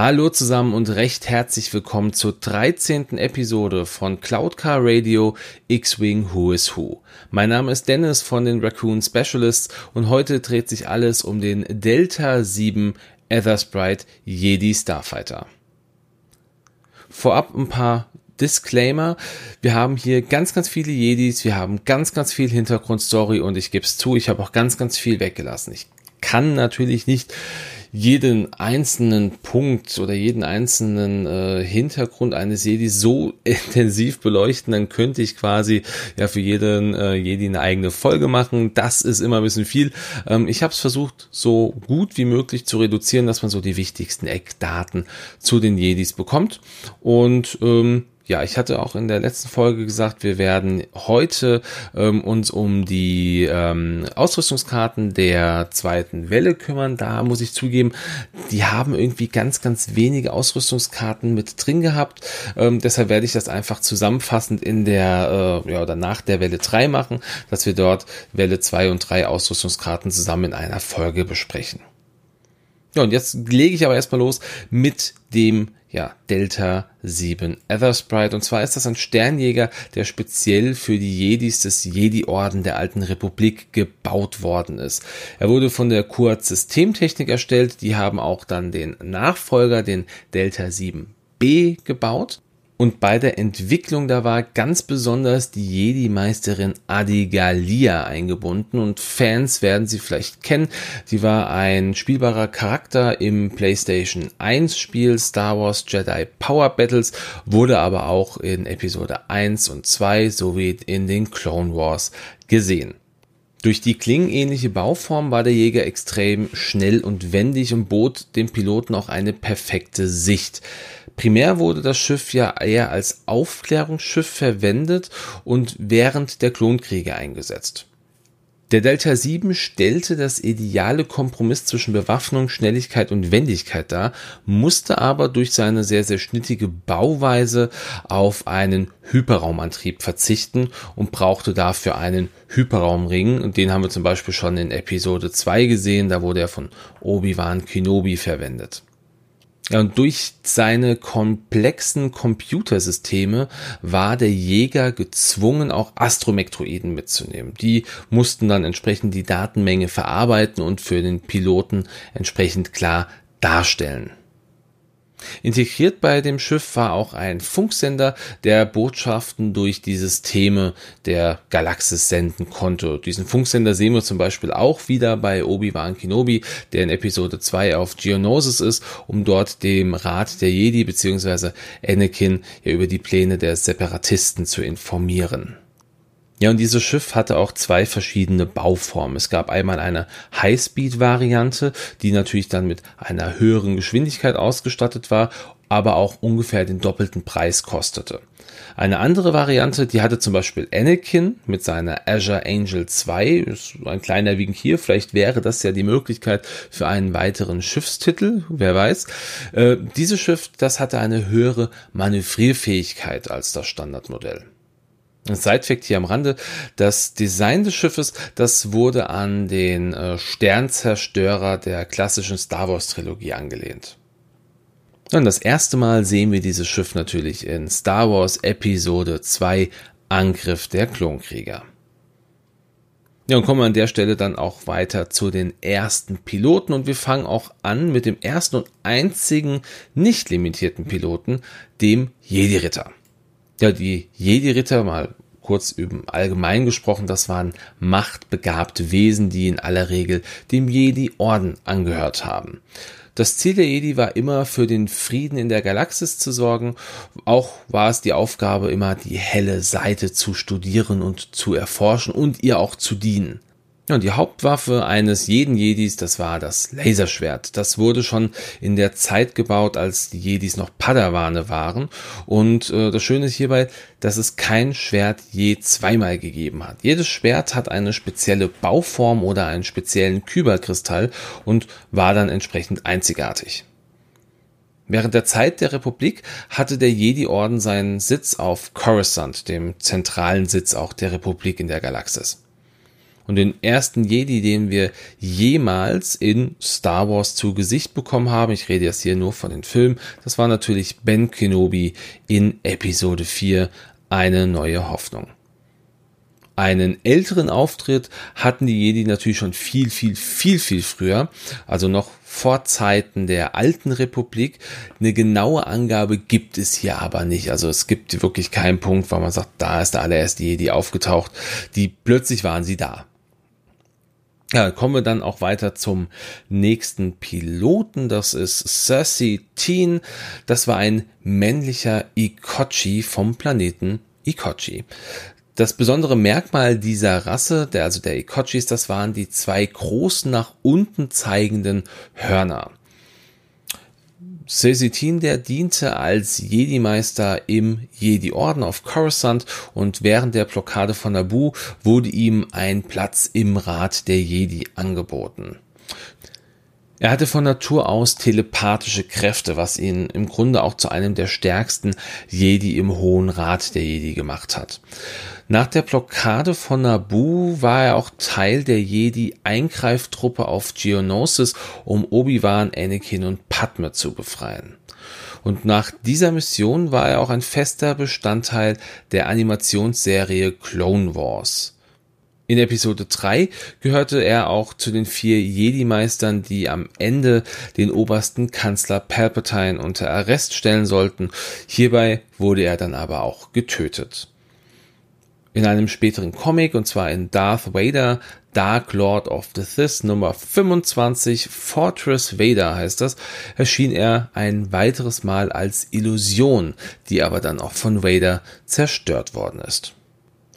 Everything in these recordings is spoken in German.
Hallo zusammen und recht herzlich willkommen zur 13. Episode von Cloudcar Radio X-Wing Who is Who. Mein Name ist Dennis von den Raccoon Specialists und heute dreht sich alles um den Delta 7 Ethersprite Jedi Starfighter. Vorab ein paar Disclaimer. Wir haben hier ganz, ganz viele Jedis, wir haben ganz, ganz viel Hintergrundstory und ich gebe es zu, ich habe auch ganz, ganz viel weggelassen. Ich kann natürlich nicht jeden einzelnen Punkt oder jeden einzelnen äh, Hintergrund eines Jedi so intensiv beleuchten, dann könnte ich quasi ja für jeden äh, Jedi eine eigene Folge machen. Das ist immer ein bisschen viel. Ähm, ich habe es versucht, so gut wie möglich zu reduzieren, dass man so die wichtigsten Eckdaten zu den Jedis bekommt. Und ähm, ja, ich hatte auch in der letzten Folge gesagt, wir werden heute ähm, uns um die ähm, Ausrüstungskarten der zweiten Welle kümmern. Da muss ich zugeben, die haben irgendwie ganz, ganz wenige Ausrüstungskarten mit drin gehabt. Ähm, deshalb werde ich das einfach zusammenfassend in der äh, ja, oder nach der Welle 3 machen, dass wir dort Welle 2 und 3 Ausrüstungskarten zusammen in einer Folge besprechen. Ja, und jetzt lege ich aber erstmal los mit dem ja, Delta 7 Ethersprite. Und zwar ist das ein Sternjäger, der speziell für die Jedis des Jedi-Orden der Alten Republik gebaut worden ist. Er wurde von der Kuat Systemtechnik erstellt. Die haben auch dann den Nachfolger, den Delta 7B gebaut. Und bei der Entwicklung, da war ganz besonders die Jedi-Meisterin Adigalia eingebunden und Fans werden sie vielleicht kennen. Sie war ein spielbarer Charakter im PlayStation 1 Spiel Star Wars Jedi Power Battles, wurde aber auch in Episode 1 und 2 sowie in den Clone Wars gesehen. Durch die klingenähnliche Bauform war der Jäger extrem schnell und wendig und bot dem Piloten auch eine perfekte Sicht. Primär wurde das Schiff ja eher als Aufklärungsschiff verwendet und während der Klonkriege eingesetzt. Der Delta 7 stellte das ideale Kompromiss zwischen Bewaffnung, Schnelligkeit und Wendigkeit dar, musste aber durch seine sehr, sehr schnittige Bauweise auf einen Hyperraumantrieb verzichten und brauchte dafür einen Hyperraumring. Und den haben wir zum Beispiel schon in Episode 2 gesehen, da wurde er von Obi-Wan Kenobi verwendet. Ja, und durch seine komplexen Computersysteme war der Jäger gezwungen, auch Astromektroiden mitzunehmen. Die mussten dann entsprechend die Datenmenge verarbeiten und für den Piloten entsprechend klar darstellen. Integriert bei dem Schiff war auch ein Funksender, der Botschaften durch die Systeme der Galaxis senden konnte. Diesen Funksender sehen wir zum Beispiel auch wieder bei Obi-Wan Kenobi, der in Episode 2 auf Geonosis ist, um dort dem Rat der Jedi bzw. Anakin ja über die Pläne der Separatisten zu informieren. Ja, und dieses Schiff hatte auch zwei verschiedene Bauformen. Es gab einmal eine Highspeed-Variante, die natürlich dann mit einer höheren Geschwindigkeit ausgestattet war, aber auch ungefähr den doppelten Preis kostete. Eine andere Variante, die hatte zum Beispiel Anakin mit seiner Azure Angel 2, ist ein kleiner Wink hier, vielleicht wäre das ja die Möglichkeit für einen weiteren Schiffstitel, wer weiß. Äh, dieses Schiff, das hatte eine höhere Manövrierfähigkeit als das Standardmodell. Sidefact hier am Rande, das Design des Schiffes, das wurde an den äh, Sternzerstörer der klassischen Star Wars Trilogie angelehnt. Und das erste Mal sehen wir dieses Schiff natürlich in Star Wars Episode 2 Angriff der Klonkrieger. Ja, und kommen wir an der Stelle dann auch weiter zu den ersten Piloten und wir fangen auch an mit dem ersten und einzigen nicht limitierten Piloten, dem Jedi-Ritter. Ja, die Jedi-Ritter, mal kurz über allgemein gesprochen, das waren machtbegabte Wesen, die in aller Regel dem Jedi-Orden angehört haben. Das Ziel der Jedi war immer für den Frieden in der Galaxis zu sorgen. Auch war es die Aufgabe immer die helle Seite zu studieren und zu erforschen und ihr auch zu dienen. Ja, und die Hauptwaffe eines jeden Jedis, das war das Laserschwert. Das wurde schon in der Zeit gebaut, als die Jedis noch Padawane waren. Und äh, das Schöne ist hierbei, dass es kein Schwert je zweimal gegeben hat. Jedes Schwert hat eine spezielle Bauform oder einen speziellen Kyberkristall und war dann entsprechend einzigartig. Während der Zeit der Republik hatte der Jedi-Orden seinen Sitz auf Coruscant, dem zentralen Sitz auch der Republik in der Galaxis. Und den ersten Jedi, den wir jemals in Star Wars zu Gesicht bekommen haben, ich rede jetzt hier nur von den Filmen, das war natürlich Ben Kenobi in Episode 4, eine neue Hoffnung. Einen älteren Auftritt hatten die Jedi natürlich schon viel, viel, viel, viel früher, also noch vor Zeiten der alten Republik. Eine genaue Angabe gibt es hier aber nicht. Also es gibt wirklich keinen Punkt, wo man sagt, da ist der allererste Jedi aufgetaucht. Die plötzlich waren sie da. Ja, kommen wir dann auch weiter zum nächsten Piloten. Das ist Cersei Teen. Das war ein männlicher Ikochi vom Planeten Ikochi. Das besondere Merkmal dieser Rasse, der, also der Ikochis, das waren die zwei großen nach unten zeigenden Hörner. Sesitin, der diente als Jedi-Meister im Jedi-Orden auf Coruscant und während der Blockade von Naboo wurde ihm ein Platz im Rat der Jedi angeboten. Er hatte von Natur aus telepathische Kräfte, was ihn im Grunde auch zu einem der stärksten Jedi im Hohen Rat der Jedi gemacht hat. Nach der Blockade von Naboo war er auch Teil der Jedi-Eingreiftruppe auf Geonosis, um Obi-Wan, Anakin und Padme zu befreien. Und nach dieser Mission war er auch ein fester Bestandteil der Animationsserie Clone Wars. In Episode 3 gehörte er auch zu den vier Jedi-Meistern, die am Ende den obersten Kanzler Palpatine unter Arrest stellen sollten. Hierbei wurde er dann aber auch getötet. In einem späteren Comic, und zwar in Darth Vader, Dark Lord of the Sith Nummer 25, Fortress Vader heißt das, erschien er ein weiteres Mal als Illusion, die aber dann auch von Vader zerstört worden ist.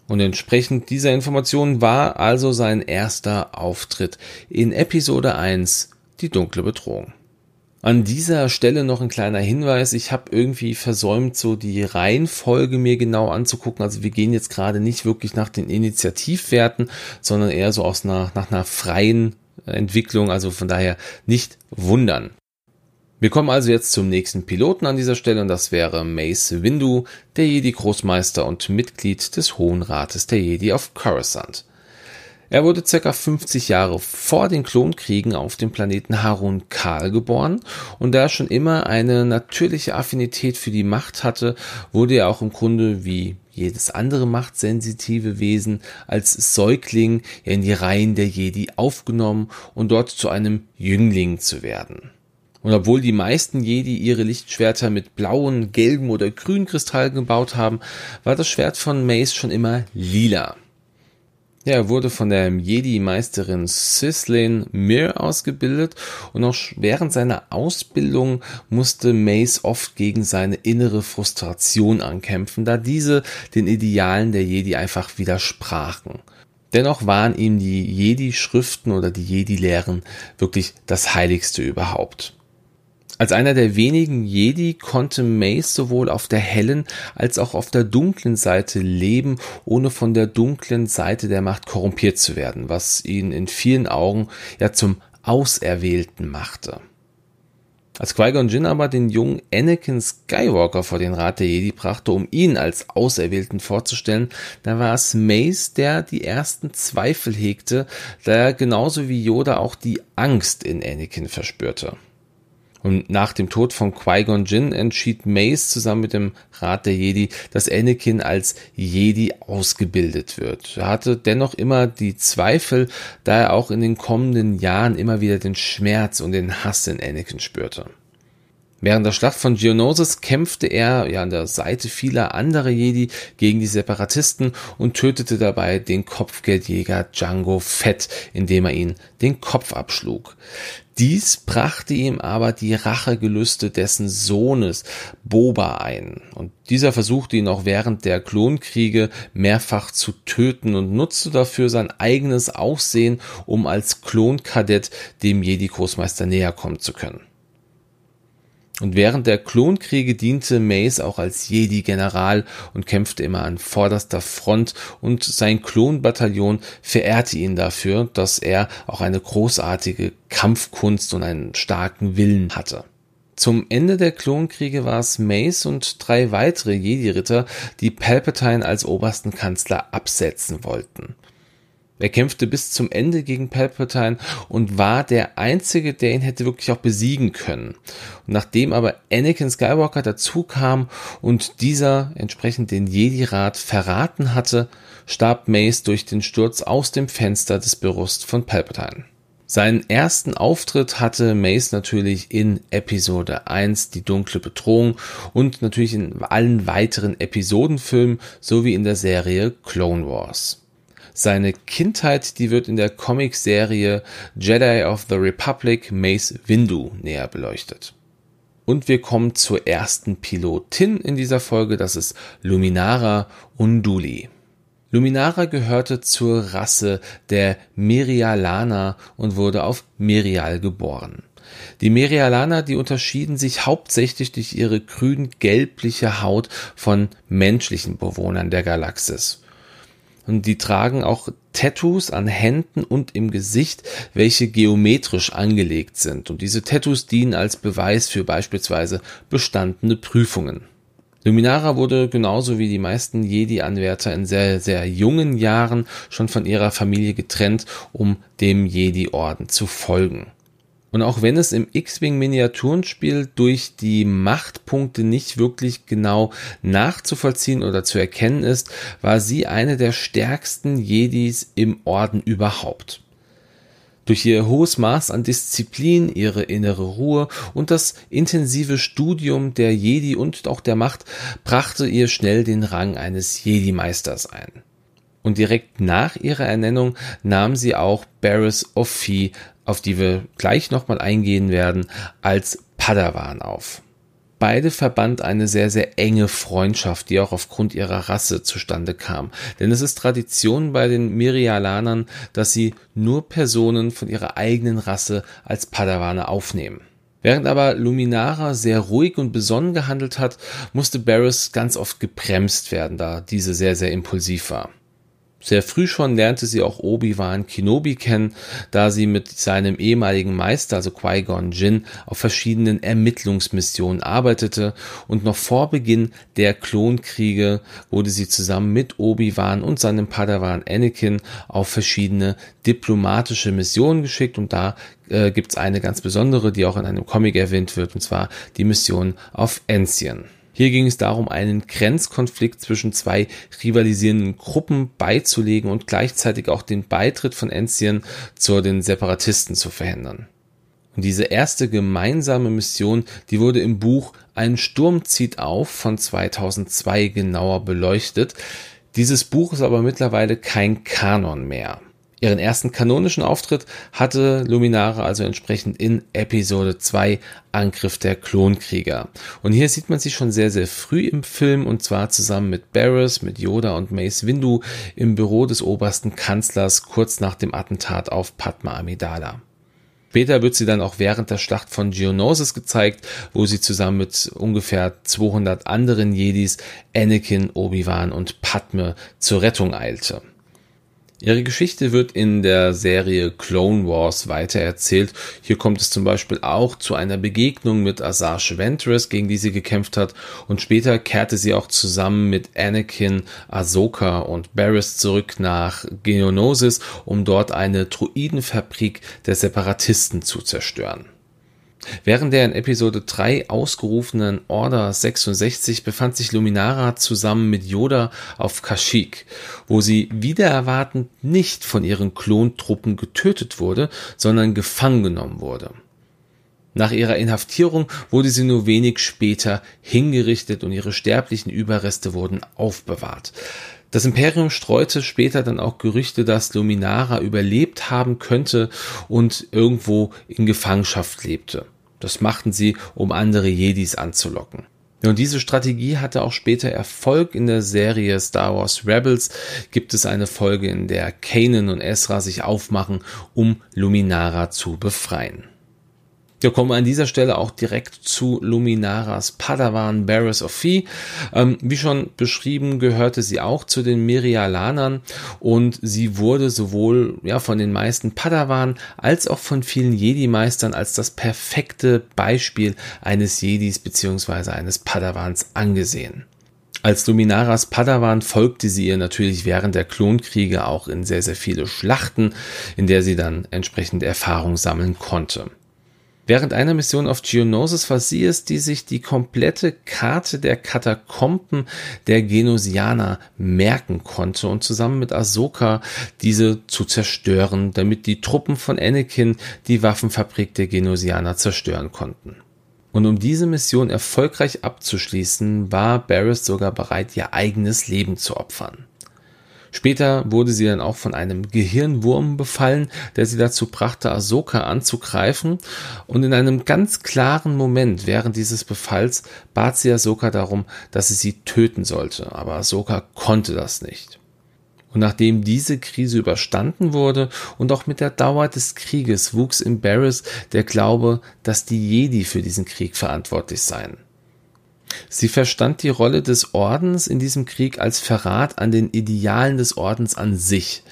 Und entsprechend dieser Information war also sein erster Auftritt in Episode 1, die dunkle Bedrohung. An dieser Stelle noch ein kleiner Hinweis. Ich habe irgendwie versäumt, so die Reihenfolge mir genau anzugucken. Also wir gehen jetzt gerade nicht wirklich nach den Initiativwerten, sondern eher so aus einer, nach einer freien Entwicklung. Also von daher nicht wundern. Wir kommen also jetzt zum nächsten Piloten an dieser Stelle und das wäre Mace Windu, der Jedi-Großmeister und Mitglied des Hohen Rates der Jedi auf Coruscant. Er wurde circa 50 Jahre vor den Klonkriegen auf dem Planeten Harun Kal geboren und da er schon immer eine natürliche Affinität für die Macht hatte, wurde er auch im Grunde wie jedes andere machtsensitive Wesen als Säugling in die Reihen der Jedi aufgenommen und dort zu einem Jüngling zu werden. Und obwohl die meisten Jedi ihre Lichtschwerter mit blauen, gelben oder grünen Kristallen gebaut haben, war das Schwert von Mace schon immer lila. Ja, er wurde von der Jedi-Meisterin Sislane Mir ausgebildet und auch während seiner Ausbildung musste Mace oft gegen seine innere Frustration ankämpfen, da diese den Idealen der Jedi einfach widersprachen. Dennoch waren ihm die Jedi-Schriften oder die Jedi-Lehren wirklich das Heiligste überhaupt. Als einer der wenigen Jedi konnte Mace sowohl auf der hellen als auch auf der dunklen Seite leben, ohne von der dunklen Seite der Macht korrumpiert zu werden, was ihn in vielen Augen ja zum Auserwählten machte. Als Qui-Gon Jinn aber den jungen Anakin Skywalker vor den Rat der Jedi brachte, um ihn als Auserwählten vorzustellen, da war es Mace, der die ersten Zweifel hegte, da er genauso wie Yoda auch die Angst in Anakin verspürte. Und nach dem Tod von Qui-Gon Jinn entschied Mace zusammen mit dem Rat der Jedi, dass Anakin als Jedi ausgebildet wird. Er hatte dennoch immer die Zweifel, da er auch in den kommenden Jahren immer wieder den Schmerz und den Hass in Anakin spürte. Während der Schlacht von Geonosis kämpfte er ja an der Seite vieler anderer Jedi gegen die Separatisten und tötete dabei den Kopfgeldjäger Django Fett, indem er ihn den Kopf abschlug. Dies brachte ihm aber die Rachegelüste dessen Sohnes Boba ein. Und dieser versuchte ihn auch während der Klonkriege mehrfach zu töten und nutzte dafür sein eigenes Aussehen, um als Klonkadett dem Jedi-Großmeister näher kommen zu können. Und während der Klonkriege diente Mace auch als Jedi-General und kämpfte immer an vorderster Front und sein Klonbataillon verehrte ihn dafür, dass er auch eine großartige Kampfkunst und einen starken Willen hatte. Zum Ende der Klonkriege war es Mace und drei weitere Jedi-Ritter, die Palpatine als obersten Kanzler absetzen wollten. Er kämpfte bis zum Ende gegen Palpatine und war der Einzige, der ihn hätte wirklich auch besiegen können. Und nachdem aber Anakin Skywalker dazu kam und dieser entsprechend den Jedi-Rat verraten hatte, starb Mace durch den Sturz aus dem Fenster des Büros von Palpatine. Seinen ersten Auftritt hatte Mace natürlich in Episode 1, die dunkle Bedrohung und natürlich in allen weiteren Episodenfilmen sowie in der Serie Clone Wars. Seine Kindheit, die wird in der Comicserie Jedi of the Republic Mace Windu näher beleuchtet. Und wir kommen zur ersten Pilotin in dieser Folge, das ist Luminara Unduli. Luminara gehörte zur Rasse der Merialaner und wurde auf Merial geboren. Die Merialaner, die unterschieden sich hauptsächlich durch ihre grün-gelbliche Haut von menschlichen Bewohnern der Galaxis. Und die tragen auch Tattoos an Händen und im Gesicht, welche geometrisch angelegt sind. Und diese Tattoos dienen als Beweis für beispielsweise bestandene Prüfungen. Luminara wurde genauso wie die meisten Jedi-Anwärter in sehr, sehr jungen Jahren schon von ihrer Familie getrennt, um dem Jedi-Orden zu folgen. Und auch wenn es im X-Wing Miniaturenspiel durch die Machtpunkte nicht wirklich genau nachzuvollziehen oder zu erkennen ist, war sie eine der stärksten Jedis im Orden überhaupt. Durch ihr hohes Maß an Disziplin, ihre innere Ruhe und das intensive Studium der Jedi und auch der Macht brachte ihr schnell den Rang eines Jedi-Meisters ein. Und direkt nach ihrer Ernennung nahm sie auch Barris of Fee, auf die wir gleich nochmal eingehen werden, als Padawan auf. Beide verband eine sehr, sehr enge Freundschaft, die auch aufgrund ihrer Rasse zustande kam. Denn es ist Tradition bei den Mirialanern, dass sie nur Personen von ihrer eigenen Rasse als Padawane aufnehmen. Während aber Luminara sehr ruhig und besonnen gehandelt hat, musste Barris ganz oft gebremst werden, da diese sehr, sehr impulsiv war. Sehr früh schon lernte sie auch Obi-Wan Kenobi kennen, da sie mit seinem ehemaligen Meister, also Qui-Gon Jinn, auf verschiedenen Ermittlungsmissionen arbeitete und noch vor Beginn der Klonkriege wurde sie zusammen mit Obi-Wan und seinem Padawan Anakin auf verschiedene diplomatische Missionen geschickt und da äh, gibt's eine ganz besondere, die auch in einem Comic erwähnt wird, und zwar die Mission auf Enzian. Hier ging es darum, einen Grenzkonflikt zwischen zwei rivalisierenden Gruppen beizulegen und gleichzeitig auch den Beitritt von Enzian zu den Separatisten zu verhindern. Und diese erste gemeinsame Mission, die wurde im Buch Ein Sturm zieht auf von 2002 genauer beleuchtet. Dieses Buch ist aber mittlerweile kein Kanon mehr. Ihren ersten kanonischen Auftritt hatte Luminare also entsprechend in Episode 2 Angriff der Klonkrieger. Und hier sieht man sie schon sehr, sehr früh im Film und zwar zusammen mit Barris, mit Yoda und Mace Windu im Büro des obersten Kanzlers kurz nach dem Attentat auf Padma Amidala. Später wird sie dann auch während der Schlacht von Geonosis gezeigt, wo sie zusammen mit ungefähr 200 anderen Jedis Anakin, Obi-Wan und Padme zur Rettung eilte. Ihre Geschichte wird in der Serie Clone Wars weitererzählt. Hier kommt es zum Beispiel auch zu einer Begegnung mit Asajj Ventress, gegen die sie gekämpft hat, und später kehrte sie auch zusammen mit Anakin, Ahsoka und Barriss zurück nach Geonosis, um dort eine Druidenfabrik der Separatisten zu zerstören. Während der in Episode 3 ausgerufenen Order 66 befand sich Luminara zusammen mit Yoda auf Kashyyyk, wo sie wieder erwartend nicht von ihren Klontruppen getötet wurde, sondern gefangen genommen wurde. Nach ihrer Inhaftierung wurde sie nur wenig später hingerichtet und ihre sterblichen Überreste wurden aufbewahrt. Das Imperium streute später dann auch Gerüchte, dass Luminara überlebt haben könnte und irgendwo in Gefangenschaft lebte. Das machten sie, um andere Jedis anzulocken. Und diese Strategie hatte auch später Erfolg in der Serie Star Wars Rebels. Gibt es eine Folge, in der Kanan und Ezra sich aufmachen, um Luminara zu befreien. Wir kommen an dieser Stelle auch direkt zu Luminaras Padawan Barris of Fee. Ähm, wie schon beschrieben, gehörte sie auch zu den Mirialanern und sie wurde sowohl ja, von den meisten Padawan als auch von vielen Jedi-Meistern als das perfekte Beispiel eines Jedis beziehungsweise eines Padawans angesehen. Als Luminaras Padawan folgte sie ihr natürlich während der Klonkriege auch in sehr, sehr viele Schlachten, in der sie dann entsprechend Erfahrung sammeln konnte. Während einer Mission auf Geonosis war sie es, die sich die komplette Karte der Katakomben der Genosianer merken konnte und zusammen mit Ahsoka diese zu zerstören, damit die Truppen von Anakin die Waffenfabrik der Genosianer zerstören konnten. Und um diese Mission erfolgreich abzuschließen, war Barris sogar bereit, ihr eigenes Leben zu opfern. Später wurde sie dann auch von einem Gehirnwurm befallen, der sie dazu brachte, Ahsoka anzugreifen. Und in einem ganz klaren Moment während dieses Befalls bat sie Ahsoka darum, dass sie sie töten sollte. Aber Ahsoka konnte das nicht. Und nachdem diese Krise überstanden wurde und auch mit der Dauer des Krieges wuchs in Barris der Glaube, dass die Jedi für diesen Krieg verantwortlich seien. Sie verstand die Rolle des Ordens in diesem Krieg als Verrat an den Idealen des Ordens an sich.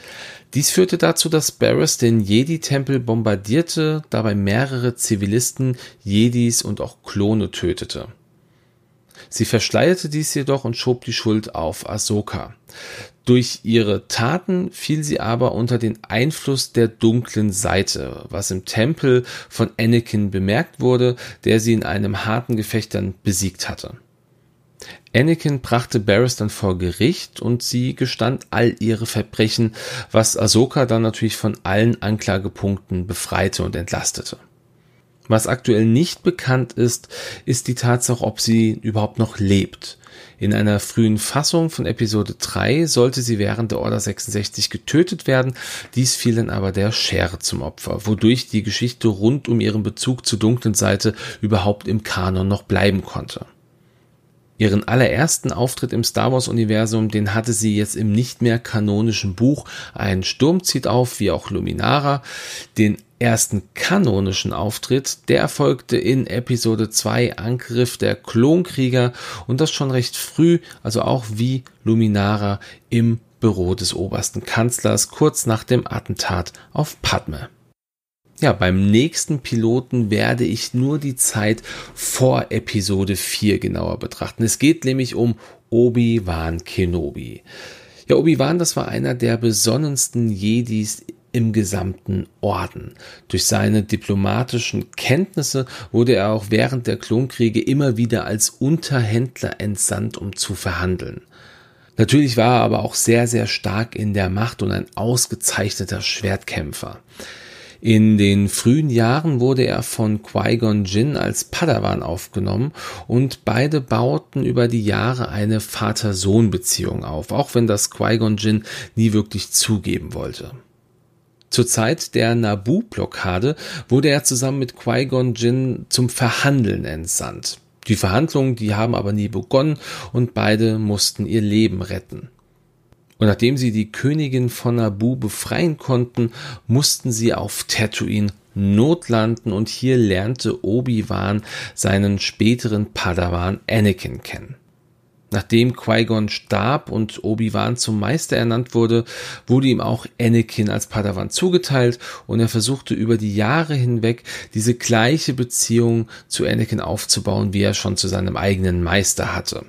Dies führte dazu, dass Barris den Jedi-Tempel bombardierte, dabei mehrere Zivilisten, Jedis und auch Klone tötete. Sie verschleierte dies jedoch und schob die Schuld auf Ahsoka. Durch ihre Taten fiel sie aber unter den Einfluss der dunklen Seite, was im Tempel von Anakin bemerkt wurde, der sie in einem harten Gefecht dann besiegt hatte. Anakin brachte Barris dann vor Gericht und sie gestand all ihre Verbrechen, was Ahsoka dann natürlich von allen Anklagepunkten befreite und entlastete. Was aktuell nicht bekannt ist, ist die Tatsache, ob sie überhaupt noch lebt. In einer frühen Fassung von Episode 3 sollte sie während der Order 66 getötet werden, dies fiel dann aber der Schere zum Opfer, wodurch die Geschichte rund um ihren Bezug zur dunklen Seite überhaupt im Kanon noch bleiben konnte. Ihren allerersten Auftritt im Star Wars Universum, den hatte sie jetzt im nicht mehr kanonischen Buch Ein Sturm zieht auf, wie auch Luminara. Den ersten kanonischen Auftritt, der erfolgte in Episode 2 Angriff der Klonkrieger und das schon recht früh, also auch wie Luminara im Büro des obersten Kanzlers kurz nach dem Attentat auf Padme. Ja, beim nächsten Piloten werde ich nur die Zeit vor Episode 4 genauer betrachten. Es geht nämlich um Obi-Wan Kenobi. Ja, Obi-Wan, das war einer der besonnensten Jedis im gesamten Orden. Durch seine diplomatischen Kenntnisse wurde er auch während der Klonkriege immer wieder als Unterhändler entsandt, um zu verhandeln. Natürlich war er aber auch sehr, sehr stark in der Macht und ein ausgezeichneter Schwertkämpfer. In den frühen Jahren wurde er von Qui-Gon Jinn als Padawan aufgenommen und beide bauten über die Jahre eine Vater-Sohn-Beziehung auf, auch wenn das Qui-Gon Jinn nie wirklich zugeben wollte. Zur Zeit der Naboo-Blockade wurde er zusammen mit Qui-Gon Jinn zum Verhandeln entsandt. Die Verhandlungen, die haben aber nie begonnen und beide mussten ihr Leben retten. Und nachdem sie die Königin von Naboo befreien konnten, mussten sie auf Tatooine notlanden und hier lernte Obi-Wan seinen späteren Padawan Anakin kennen. Nachdem Qui-Gon starb und Obi-Wan zum Meister ernannt wurde, wurde ihm auch Anakin als Padawan zugeteilt und er versuchte über die Jahre hinweg diese gleiche Beziehung zu Anakin aufzubauen, wie er schon zu seinem eigenen Meister hatte.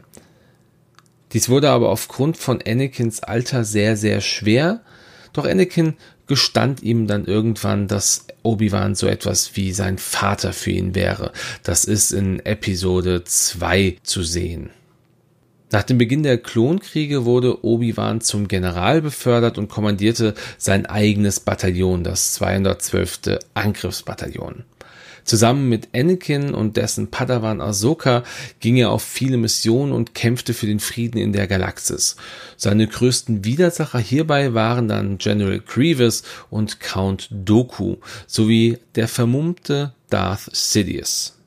Dies wurde aber aufgrund von Anakins Alter sehr, sehr schwer, doch Anakin gestand ihm dann irgendwann, dass Obi-Wan so etwas wie sein Vater für ihn wäre. Das ist in Episode 2 zu sehen. Nach dem Beginn der Klonkriege wurde Obi-Wan zum General befördert und kommandierte sein eigenes Bataillon, das 212. Angriffsbataillon. Zusammen mit Anakin und dessen Padawan Ahsoka ging er auf viele Missionen und kämpfte für den Frieden in der Galaxis. Seine größten Widersacher hierbei waren dann General Grievous und Count Doku sowie der vermummte Darth Sidious.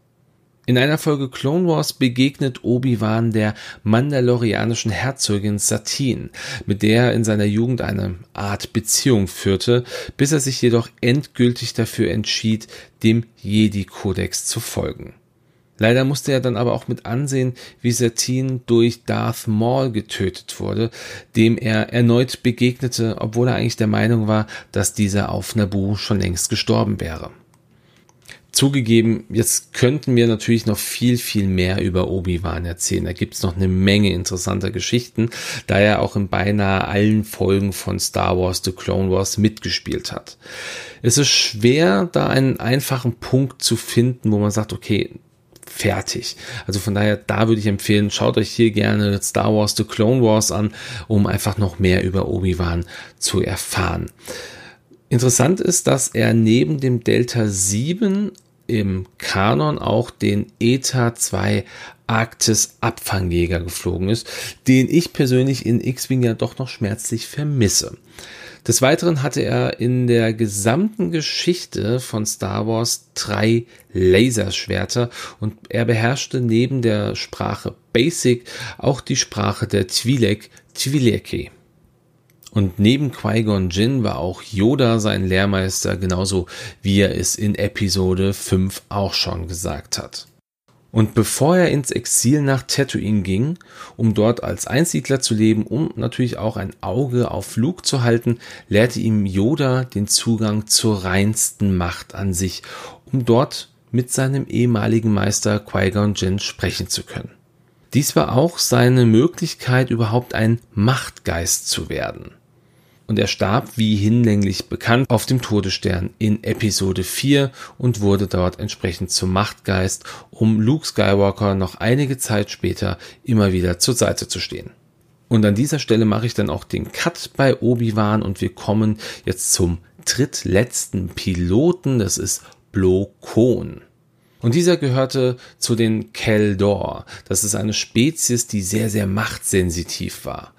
In einer Folge Clone Wars begegnet Obi-Wan der mandalorianischen Herzogin Satine, mit der er in seiner Jugend eine Art Beziehung führte, bis er sich jedoch endgültig dafür entschied, dem Jedi-Kodex zu folgen. Leider musste er dann aber auch mit ansehen, wie Satine durch Darth Maul getötet wurde, dem er erneut begegnete, obwohl er eigentlich der Meinung war, dass dieser auf Naboo schon längst gestorben wäre. Zugegeben, jetzt könnten wir natürlich noch viel, viel mehr über Obi-Wan erzählen. Da gibt es noch eine Menge interessanter Geschichten, da er auch in beinahe allen Folgen von Star Wars The Clone Wars mitgespielt hat. Es ist schwer, da einen einfachen Punkt zu finden, wo man sagt, okay, fertig. Also von daher, da würde ich empfehlen, schaut euch hier gerne Star Wars The Clone Wars an, um einfach noch mehr über Obi-Wan zu erfahren. Interessant ist, dass er neben dem Delta 7 im Kanon auch den ETA 2 Arktis Abfangjäger geflogen ist, den ich persönlich in X-Wing ja doch noch schmerzlich vermisse. Des Weiteren hatte er in der gesamten Geschichte von Star Wars drei Laserschwerter und er beherrschte neben der Sprache Basic auch die Sprache der Twi'lek, Twi'leki. Und neben Qui-Gon Jinn war auch Yoda sein Lehrmeister, genauso wie er es in Episode 5 auch schon gesagt hat. Und bevor er ins Exil nach Tatooine ging, um dort als Einsiedler zu leben, um natürlich auch ein Auge auf Luke zu halten, lehrte ihm Yoda den Zugang zur reinsten Macht an sich, um dort mit seinem ehemaligen Meister Qui-Gon Jinn sprechen zu können. Dies war auch seine Möglichkeit, überhaupt ein Machtgeist zu werden und er starb, wie hinlänglich bekannt, auf dem Todesstern in Episode 4 und wurde dort entsprechend zum Machtgeist, um Luke Skywalker noch einige Zeit später immer wieder zur Seite zu stehen. Und an dieser Stelle mache ich dann auch den Cut bei Obi-Wan und wir kommen jetzt zum drittletzten Piloten, das ist Blo Koon. Und dieser gehörte zu den Keldor. Das ist eine Spezies, die sehr, sehr machtsensitiv war.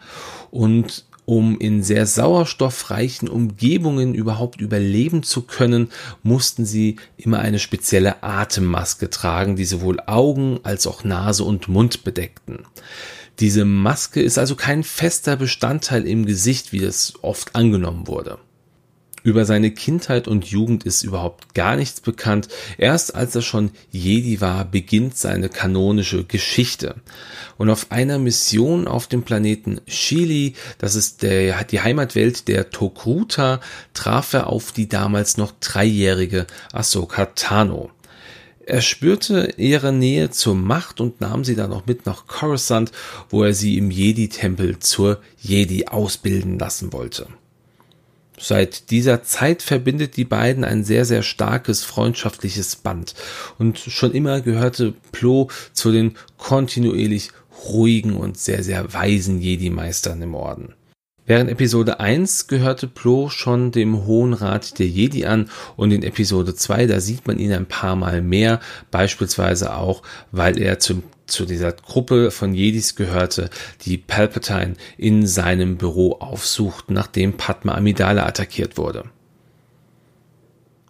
Und um in sehr sauerstoffreichen Umgebungen überhaupt überleben zu können, mussten sie immer eine spezielle Atemmaske tragen, die sowohl Augen als auch Nase und Mund bedeckten. Diese Maske ist also kein fester Bestandteil im Gesicht, wie es oft angenommen wurde. Über seine Kindheit und Jugend ist überhaupt gar nichts bekannt. Erst als er schon Jedi war, beginnt seine kanonische Geschichte. Und auf einer Mission auf dem Planeten Chili, das ist der, die Heimatwelt der Tokruta, traf er auf die damals noch dreijährige Ahsoka Tano. Er spürte ihre Nähe zur Macht und nahm sie dann noch mit nach Coruscant, wo er sie im Jedi-Tempel zur Jedi ausbilden lassen wollte. Seit dieser Zeit verbindet die beiden ein sehr, sehr starkes freundschaftliches Band. Und schon immer gehörte Plo zu den kontinuierlich ruhigen und sehr, sehr weisen Jedi-Meistern im Orden. Während Episode 1 gehörte Plo schon dem Hohen Rat der Jedi an und in Episode 2, da sieht man ihn ein paar Mal mehr, beispielsweise auch, weil er zum zu dieser Gruppe von Jedis gehörte, die Palpatine in seinem Büro aufsucht, nachdem Padma Amidala attackiert wurde.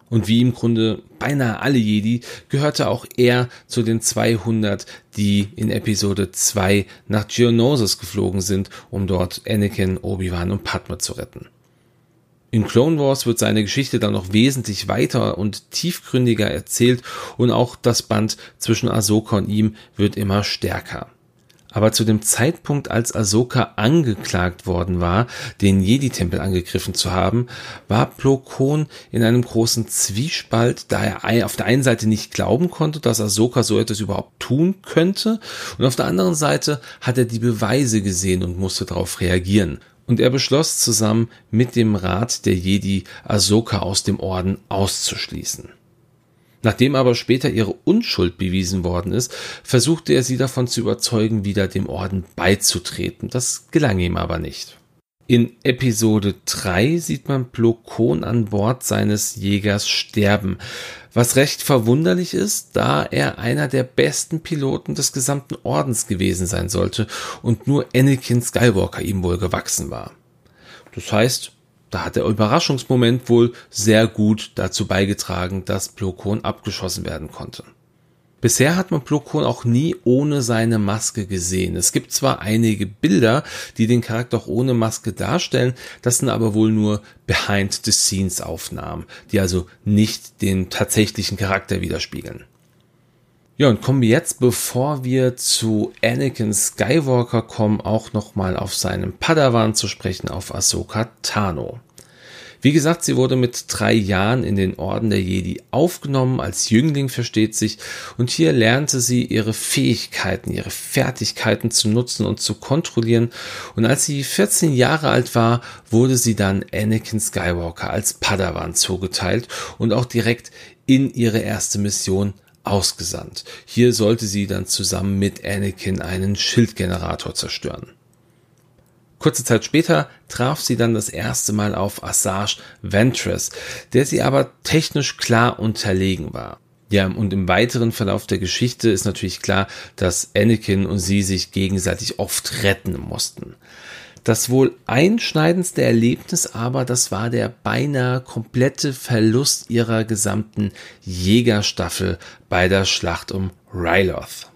Und wie im Grunde beinahe alle Jedi gehörte auch er zu den 200, die in Episode 2 nach Geonosis geflogen sind, um dort Anakin, Obi-Wan und Padma zu retten. In Clone Wars wird seine Geschichte dann noch wesentlich weiter und tiefgründiger erzählt und auch das Band zwischen Ahsoka und ihm wird immer stärker. Aber zu dem Zeitpunkt, als Ahsoka angeklagt worden war, den Jedi-Tempel angegriffen zu haben, war Plo Koon in einem großen Zwiespalt, da er auf der einen Seite nicht glauben konnte, dass Ahsoka so etwas überhaupt tun könnte, und auf der anderen Seite hat er die Beweise gesehen und musste darauf reagieren und er beschloss zusammen mit dem Rat der Jedi Ahsoka aus dem Orden auszuschließen. Nachdem aber später ihre Unschuld bewiesen worden ist, versuchte er sie davon zu überzeugen, wieder dem Orden beizutreten. Das gelang ihm aber nicht. In Episode 3 sieht man Plokon an Bord seines Jägers sterben, was recht verwunderlich ist, da er einer der besten Piloten des gesamten Ordens gewesen sein sollte und nur Anakin Skywalker ihm wohl gewachsen war. Das heißt, da hat der Überraschungsmoment wohl sehr gut dazu beigetragen, dass Plokon abgeschossen werden konnte. Bisher hat man Plokon auch nie ohne seine Maske gesehen. Es gibt zwar einige Bilder, die den Charakter auch ohne Maske darstellen, das sind aber wohl nur Behind-the-Scenes-Aufnahmen, die also nicht den tatsächlichen Charakter widerspiegeln. Ja, und kommen wir jetzt, bevor wir zu Anakin Skywalker kommen, auch nochmal auf seinen Padawan zu sprechen, auf Ahsoka Tano. Wie gesagt, sie wurde mit drei Jahren in den Orden der Jedi aufgenommen, als Jüngling versteht sich, und hier lernte sie ihre Fähigkeiten, ihre Fertigkeiten zu nutzen und zu kontrollieren, und als sie 14 Jahre alt war, wurde sie dann Anakin Skywalker als Padawan zugeteilt und auch direkt in ihre erste Mission ausgesandt. Hier sollte sie dann zusammen mit Anakin einen Schildgenerator zerstören. Kurze Zeit später traf sie dann das erste Mal auf Asajj Ventress, der sie aber technisch klar unterlegen war. Ja, und im weiteren Verlauf der Geschichte ist natürlich klar, dass Anakin und sie sich gegenseitig oft retten mussten. Das wohl einschneidendste Erlebnis aber, das war der beinahe komplette Verlust ihrer gesamten Jägerstaffel bei der Schlacht um Ryloth.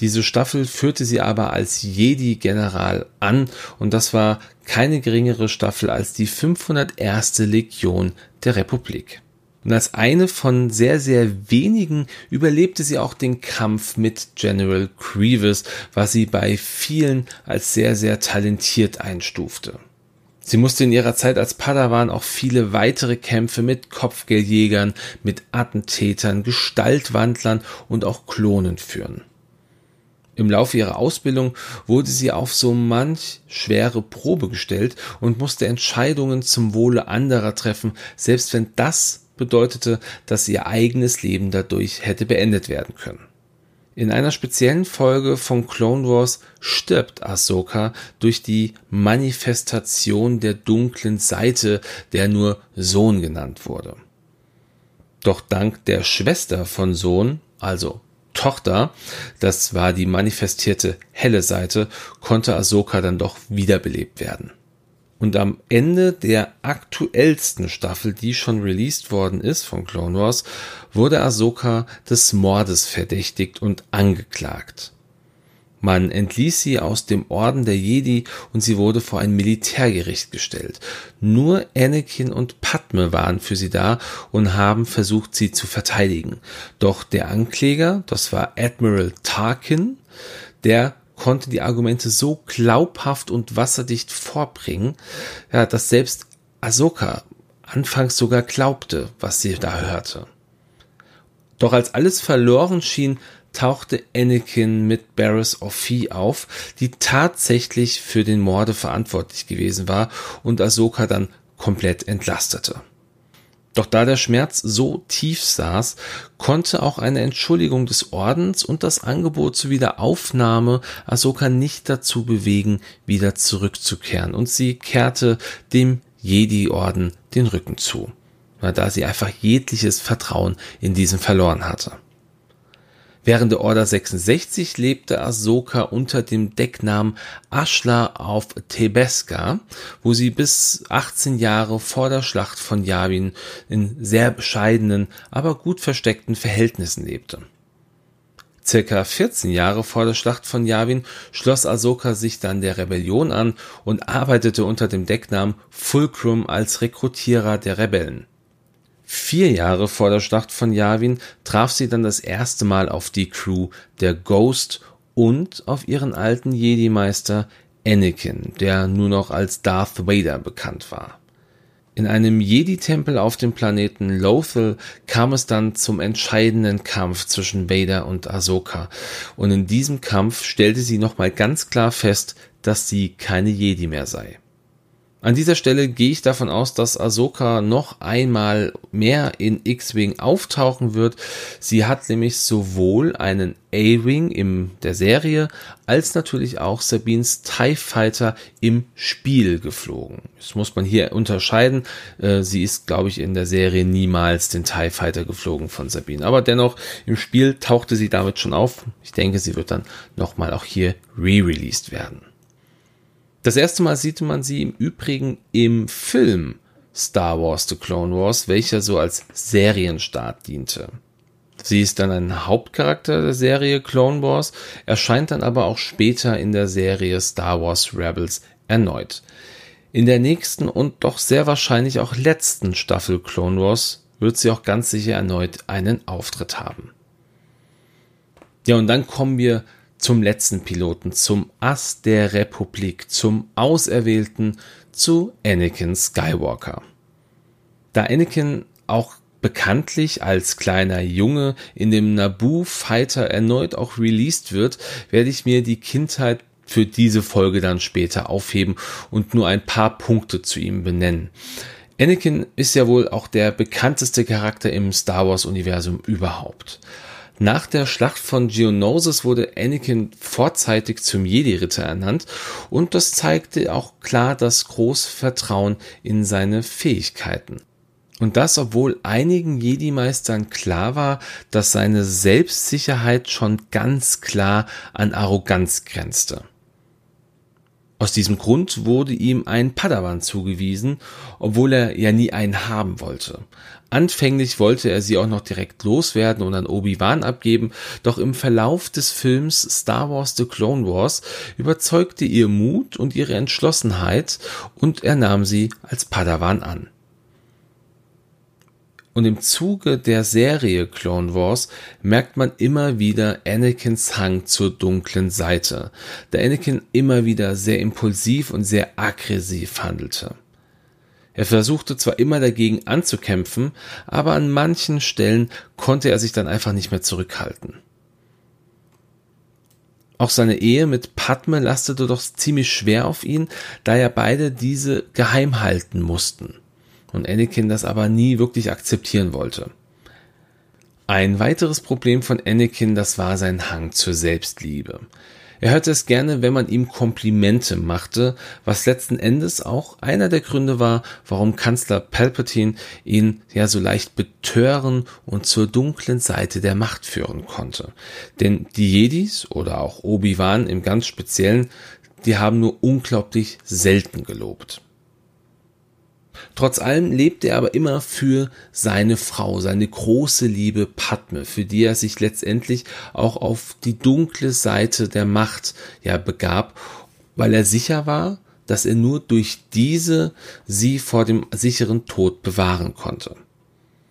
Diese Staffel führte sie aber als Jedi-General an und das war keine geringere Staffel als die 501. Legion der Republik. Und als eine von sehr, sehr wenigen überlebte sie auch den Kampf mit General Grievous, was sie bei vielen als sehr, sehr talentiert einstufte. Sie musste in ihrer Zeit als Padawan auch viele weitere Kämpfe mit Kopfgeldjägern, mit Attentätern, Gestaltwandlern und auch Klonen führen. Im Laufe ihrer Ausbildung wurde sie auf so manch schwere Probe gestellt und musste Entscheidungen zum Wohle anderer treffen, selbst wenn das bedeutete, dass ihr eigenes Leben dadurch hätte beendet werden können. In einer speziellen Folge von Clone Wars stirbt Ahsoka durch die Manifestation der dunklen Seite, der nur Sohn genannt wurde. Doch dank der Schwester von Sohn, also Tochter, das war die manifestierte helle Seite, konnte Ahsoka dann doch wiederbelebt werden. Und am Ende der aktuellsten Staffel, die schon released worden ist von Clone Wars, wurde Ahsoka des Mordes verdächtigt und angeklagt. Man entließ sie aus dem Orden der Jedi und sie wurde vor ein Militärgericht gestellt. Nur Anakin und Padme waren für sie da und haben versucht, sie zu verteidigen. Doch der Ankläger, das war Admiral Tarkin, der konnte die Argumente so glaubhaft und wasserdicht vorbringen, ja, dass selbst Ahsoka anfangs sogar glaubte, was sie da hörte. Doch als alles verloren schien, tauchte Anakin mit Barris Ophi auf, die tatsächlich für den Morde verantwortlich gewesen war und Ahsoka dann komplett entlastete. Doch da der Schmerz so tief saß, konnte auch eine Entschuldigung des Ordens und das Angebot zur Wiederaufnahme Ahsoka nicht dazu bewegen, wieder zurückzukehren, und sie kehrte dem Jedi-Orden den Rücken zu, da sie einfach jegliches Vertrauen in diesen verloren hatte. Während der Order 66 lebte Ahsoka unter dem Decknamen Ashla auf Tebeska, wo sie bis 18 Jahre vor der Schlacht von Yavin in sehr bescheidenen, aber gut versteckten Verhältnissen lebte. Circa 14 Jahre vor der Schlacht von Yavin schloss Ahsoka sich dann der Rebellion an und arbeitete unter dem Decknamen Fulcrum als Rekrutierer der Rebellen. Vier Jahre vor der Schlacht von Yavin traf sie dann das erste Mal auf die Crew der Ghost und auf ihren alten Jedi-Meister Anakin, der nur noch als Darth Vader bekannt war. In einem Jedi-Tempel auf dem Planeten Lothal kam es dann zum entscheidenden Kampf zwischen Vader und Ahsoka. Und in diesem Kampf stellte sie nochmal ganz klar fest, dass sie keine Jedi mehr sei. An dieser Stelle gehe ich davon aus, dass Ahsoka noch einmal mehr in X-Wing auftauchen wird. Sie hat nämlich sowohl einen A-Wing in der Serie als natürlich auch Sabines TIE Fighter im Spiel geflogen. Das muss man hier unterscheiden. Äh, sie ist, glaube ich, in der Serie niemals den TIE Fighter geflogen von Sabine. Aber dennoch, im Spiel tauchte sie damit schon auf. Ich denke, sie wird dann nochmal auch hier re-released werden. Das erste Mal sieht man sie im Übrigen im Film Star Wars The Clone Wars, welcher so als Serienstart diente. Sie ist dann ein Hauptcharakter der Serie Clone Wars, erscheint dann aber auch später in der Serie Star Wars Rebels erneut. In der nächsten und doch sehr wahrscheinlich auch letzten Staffel Clone Wars wird sie auch ganz sicher erneut einen Auftritt haben. Ja, und dann kommen wir zum letzten Piloten, zum Ass der Republik, zum Auserwählten, zu Anakin Skywalker. Da Anakin auch bekanntlich als kleiner Junge in dem Naboo Fighter erneut auch released wird, werde ich mir die Kindheit für diese Folge dann später aufheben und nur ein paar Punkte zu ihm benennen. Anakin ist ja wohl auch der bekannteste Charakter im Star Wars Universum überhaupt. Nach der Schlacht von Geonosis wurde Anakin vorzeitig zum Jedi-Ritter ernannt und das zeigte auch klar das große Vertrauen in seine Fähigkeiten. Und das, obwohl einigen Jedi-Meistern klar war, dass seine Selbstsicherheit schon ganz klar an Arroganz grenzte. Aus diesem Grund wurde ihm ein Padawan zugewiesen, obwohl er ja nie einen haben wollte. Anfänglich wollte er sie auch noch direkt loswerden und an Obi-Wan abgeben, doch im Verlauf des Films Star Wars The Clone Wars überzeugte ihr Mut und ihre Entschlossenheit und er nahm sie als Padawan an. Und im Zuge der Serie Clone Wars merkt man immer wieder Anakins Hang zur dunklen Seite, da Anakin immer wieder sehr impulsiv und sehr aggressiv handelte. Er versuchte zwar immer dagegen anzukämpfen, aber an manchen Stellen konnte er sich dann einfach nicht mehr zurückhalten. Auch seine Ehe mit Padme lastete doch ziemlich schwer auf ihn, da ja beide diese geheim halten mussten und Anakin das aber nie wirklich akzeptieren wollte. Ein weiteres Problem von Anakin, das war sein Hang zur Selbstliebe. Er hörte es gerne, wenn man ihm Komplimente machte, was letzten Endes auch einer der Gründe war, warum Kanzler Palpatine ihn ja so leicht betören und zur dunklen Seite der Macht führen konnte. Denn die Jedis oder auch Obi-Wan im ganz speziellen, die haben nur unglaublich selten gelobt. Trotz allem lebt er aber immer für seine Frau, seine große Liebe Padme, für die er sich letztendlich auch auf die dunkle Seite der Macht ja begab, weil er sicher war, dass er nur durch diese sie vor dem sicheren Tod bewahren konnte.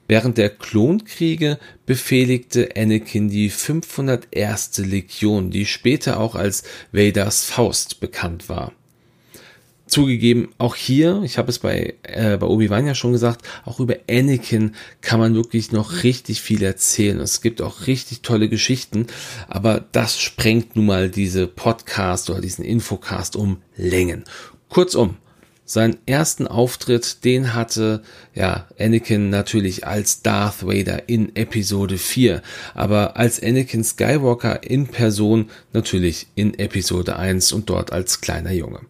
Während der Klonkriege befehligte Anakin die 501. Legion, die später auch als Vaders Faust bekannt war. Zugegeben, auch hier, ich habe es bei, äh, bei Obi-Wan ja schon gesagt, auch über Anakin kann man wirklich noch richtig viel erzählen. Es gibt auch richtig tolle Geschichten, aber das sprengt nun mal diese Podcast oder diesen Infocast um Längen. Kurzum, seinen ersten Auftritt, den hatte ja Anakin natürlich als Darth Vader in Episode 4, aber als Anakin Skywalker in Person natürlich in Episode 1 und dort als kleiner Junge.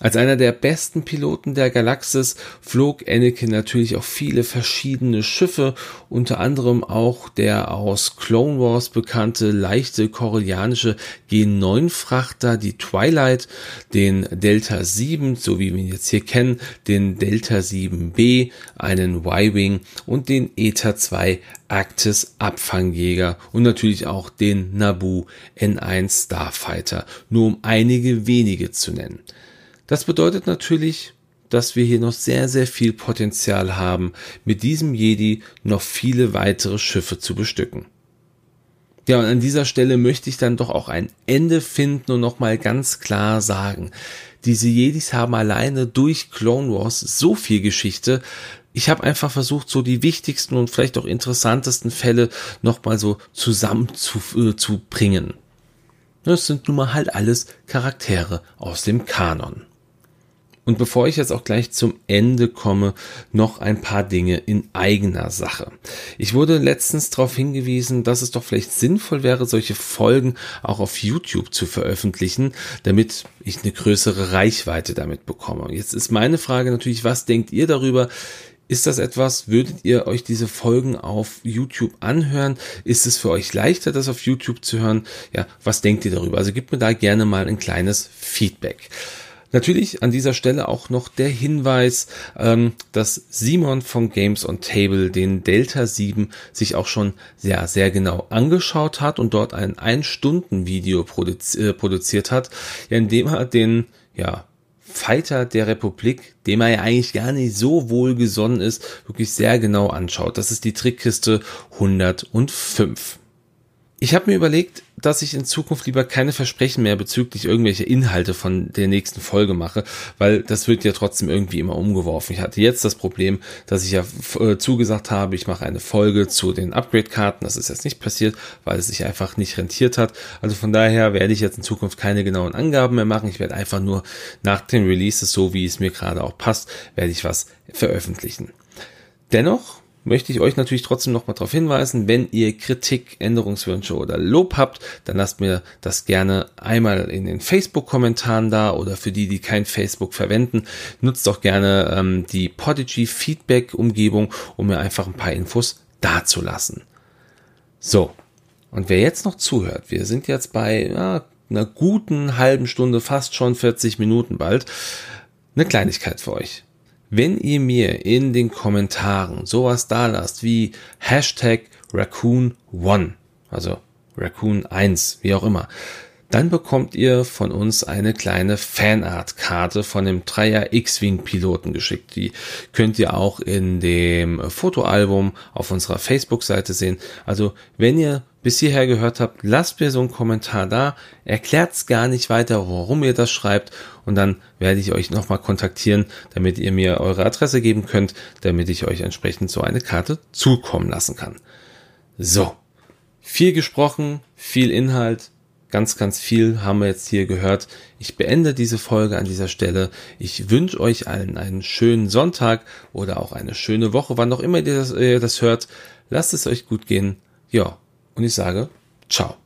Als einer der besten Piloten der Galaxis flog Anakin natürlich auch viele verschiedene Schiffe, unter anderem auch der aus Clone Wars bekannte leichte koreanische G9-Frachter, die Twilight, den Delta 7, so wie wir ihn jetzt hier kennen, den Delta 7B, einen Y-Wing und den Eta 2 Arktis Abfangjäger und natürlich auch den Naboo N1 Starfighter, nur um einige wenige zu nennen. Das bedeutet natürlich, dass wir hier noch sehr, sehr viel Potenzial haben, mit diesem Jedi noch viele weitere Schiffe zu bestücken. Ja, und an dieser Stelle möchte ich dann doch auch ein Ende finden und nochmal ganz klar sagen, diese Jedis haben alleine durch Clone Wars so viel Geschichte. Ich habe einfach versucht, so die wichtigsten und vielleicht auch interessantesten Fälle nochmal so zusammen zu, äh, zu. Das sind nun mal halt alles Charaktere aus dem Kanon. Und bevor ich jetzt auch gleich zum Ende komme, noch ein paar Dinge in eigener Sache. Ich wurde letztens darauf hingewiesen, dass es doch vielleicht sinnvoll wäre, solche Folgen auch auf YouTube zu veröffentlichen, damit ich eine größere Reichweite damit bekomme. Jetzt ist meine Frage natürlich, was denkt ihr darüber? Ist das etwas, würdet ihr euch diese Folgen auf YouTube anhören? Ist es für euch leichter, das auf YouTube zu hören? Ja, was denkt ihr darüber? Also gebt mir da gerne mal ein kleines Feedback. Natürlich an dieser Stelle auch noch der Hinweis, ähm, dass Simon von Games on Table den Delta 7 sich auch schon sehr, sehr genau angeschaut hat und dort ein Ein-Stunden-Video produzi äh, produziert hat, in dem er den, ja, Fighter der Republik, dem er ja eigentlich gar nicht so wohlgesonnen ist, wirklich sehr genau anschaut. Das ist die Trickkiste 105. Ich habe mir überlegt, dass ich in Zukunft lieber keine Versprechen mehr bezüglich irgendwelcher Inhalte von der nächsten Folge mache, weil das wird ja trotzdem irgendwie immer umgeworfen. Ich hatte jetzt das Problem, dass ich ja äh, zugesagt habe, ich mache eine Folge zu den Upgrade-Karten. Das ist jetzt nicht passiert, weil es sich einfach nicht rentiert hat. Also von daher werde ich jetzt in Zukunft keine genauen Angaben mehr machen. Ich werde einfach nur nach den Releases, so wie es mir gerade auch passt, werde ich was veröffentlichen. Dennoch möchte ich euch natürlich trotzdem noch mal darauf hinweisen, wenn ihr Kritik, Änderungswünsche oder Lob habt, dann lasst mir das gerne einmal in den Facebook-Kommentaren da oder für die, die kein Facebook verwenden, nutzt doch gerne ähm, die Podigy Feedback-Umgebung, um mir einfach ein paar Infos dazulassen. So, und wer jetzt noch zuhört, wir sind jetzt bei ja, einer guten halben Stunde, fast schon 40 Minuten bald, eine Kleinigkeit für euch. Wenn ihr mir in den Kommentaren sowas da lasst wie Hashtag Raccoon1, also Raccoon 1, wie auch immer, dann bekommt ihr von uns eine kleine Fanart-Karte von dem Dreier X-Wing-Piloten geschickt. Die könnt ihr auch in dem Fotoalbum auf unserer Facebook-Seite sehen. Also wenn ihr bis hierher gehört habt, lasst mir so einen Kommentar da, erklärt's gar nicht weiter, warum ihr das schreibt und dann werde ich euch nochmal kontaktieren, damit ihr mir eure Adresse geben könnt, damit ich euch entsprechend so eine Karte zukommen lassen kann. So, viel gesprochen, viel Inhalt, ganz, ganz viel haben wir jetzt hier gehört. Ich beende diese Folge an dieser Stelle. Ich wünsche euch allen einen schönen Sonntag oder auch eine schöne Woche, wann auch immer ihr das, ihr das hört. Lasst es euch gut gehen. Ja, und ich sage, ciao.